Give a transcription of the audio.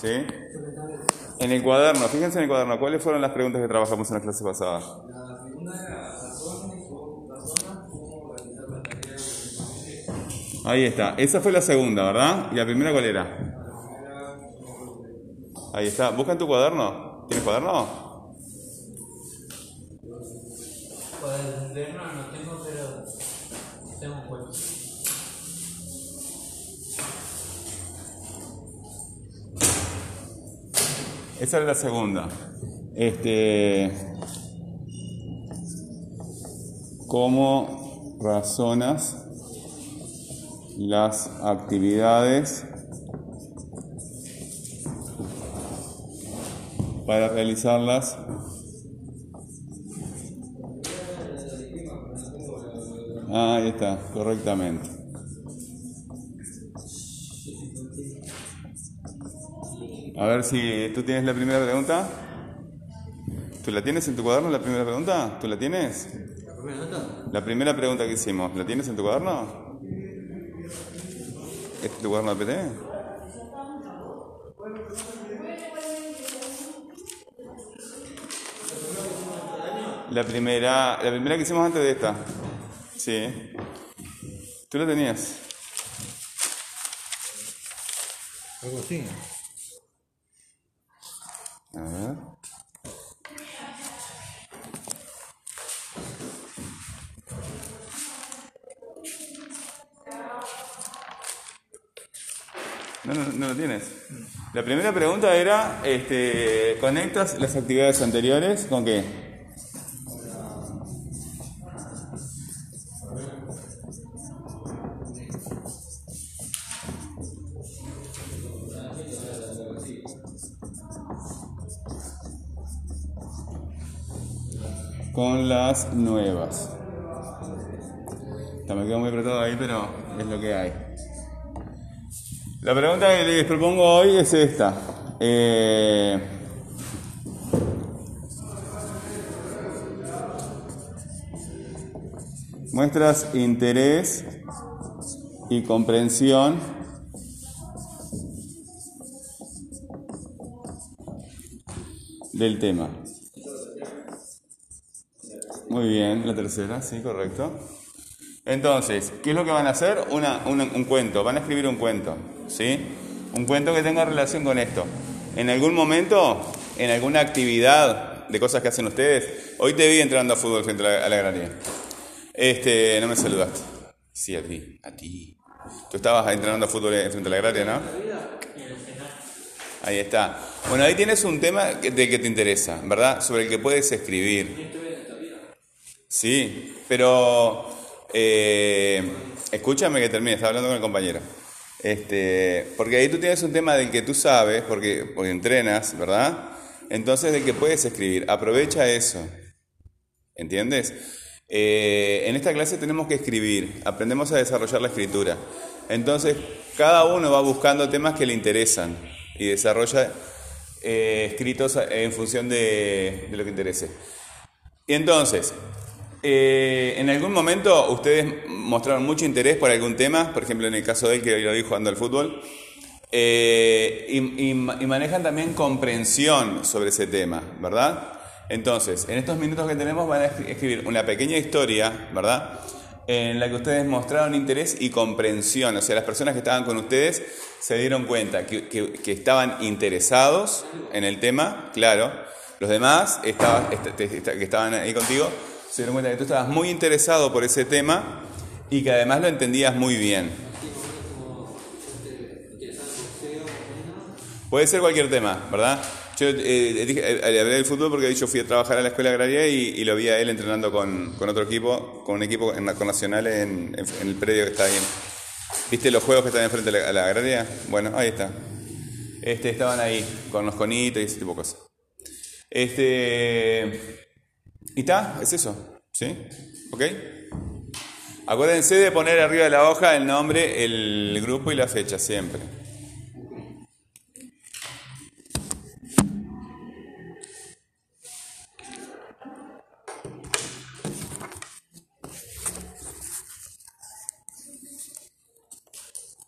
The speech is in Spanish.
¿Sí? En el cuaderno, fíjense en el cuaderno, ¿cuáles fueron las preguntas que trabajamos en la clase pasada? La segunda era Ahí está, esa fue la segunda, ¿verdad? ¿Y la primera cuál era? Ahí está, busca en tu cuaderno. ¿Tienes cuaderno? Cuaderno no tengo, pero tengo un Esa era la segunda. Este. ¿Cómo razonas las actividades para realizarlas? Ah, ahí está, correctamente. A ver si tú tienes la primera pregunta. ¿Tú la tienes en tu cuaderno la primera pregunta? ¿Tú la tienes? La primera pregunta que hicimos, ¿la tienes en tu cuaderno? ¿Este es tu cuaderno de PT? La primera, la primera que hicimos antes de esta. Sí. ¿Tú la tenías? Algo así. No, no, no lo tienes. La primera pregunta era, este, ¿conectas las actividades anteriores con qué? Con las nuevas. Está, me quedo muy apretado ahí, pero es lo que hay. La pregunta que les propongo hoy es esta. Eh, muestras interés y comprensión del tema. Muy bien, la tercera, sí, correcto. Entonces, ¿qué es lo que van a hacer? Una, una- un cuento, van a escribir un cuento, ¿sí? Un cuento que tenga relación con esto. En algún momento, en alguna actividad de cosas que hacen ustedes, hoy te vi entrando a fútbol frente a la, a la galería. Este, no me saludaste. Sí, a ti, a ti. Tú estabas entrenando a fútbol frente a la agraria, ¿no? Ahí está. Bueno, ahí tienes un tema que- de que te interesa, ¿verdad? Sobre el que puedes escribir. Sí, pero eh, escúchame que termine, estaba hablando con el compañero. Este, porque ahí tú tienes un tema del que tú sabes, porque, porque entrenas, ¿verdad? Entonces del que puedes escribir. Aprovecha eso. ¿Entiendes? Eh, en esta clase tenemos que escribir, aprendemos a desarrollar la escritura. Entonces, cada uno va buscando temas que le interesan y desarrolla eh, escritos en función de, de lo que interese. Y entonces, eh, en algún momento ustedes mostraron mucho interés por algún tema, por ejemplo en el caso de él que lo vi jugando al fútbol, eh, y, y y manejan también comprensión sobre ese tema, ¿verdad? Entonces, en estos minutos que tenemos van a escri- escribir una pequeña historia, ¿verdad? En la que ustedes mostraron interés y comprensión, o sea, las personas que estaban con ustedes se dieron cuenta que, que- que estaban interesados en el tema, claro. Los demás estaba- est- te- est- que estaban ahí contigo se dieron cuenta que tú estabas muy interesado por ese tema y que además lo entendías muy bien. Puede ser cualquier tema, ¿verdad? Yo eh, dije, eh, hablé del fútbol porque yo fui a trabajar a la escuela agraria y, y lo vi a él entrenando con, otro equipo, con un equipo con Nacional en el predio que está ahí. ¿Viste los juegos que están enfrente a la, a la agraria? Bueno, ahí está. Este, estaban ahí, con los conitos y ese tipo de cosas. Este. Y está, es eso. ¿Sí? ¿Ok? Acuérdense de poner arriba de la hoja el nombre, el grupo y la fecha siempre.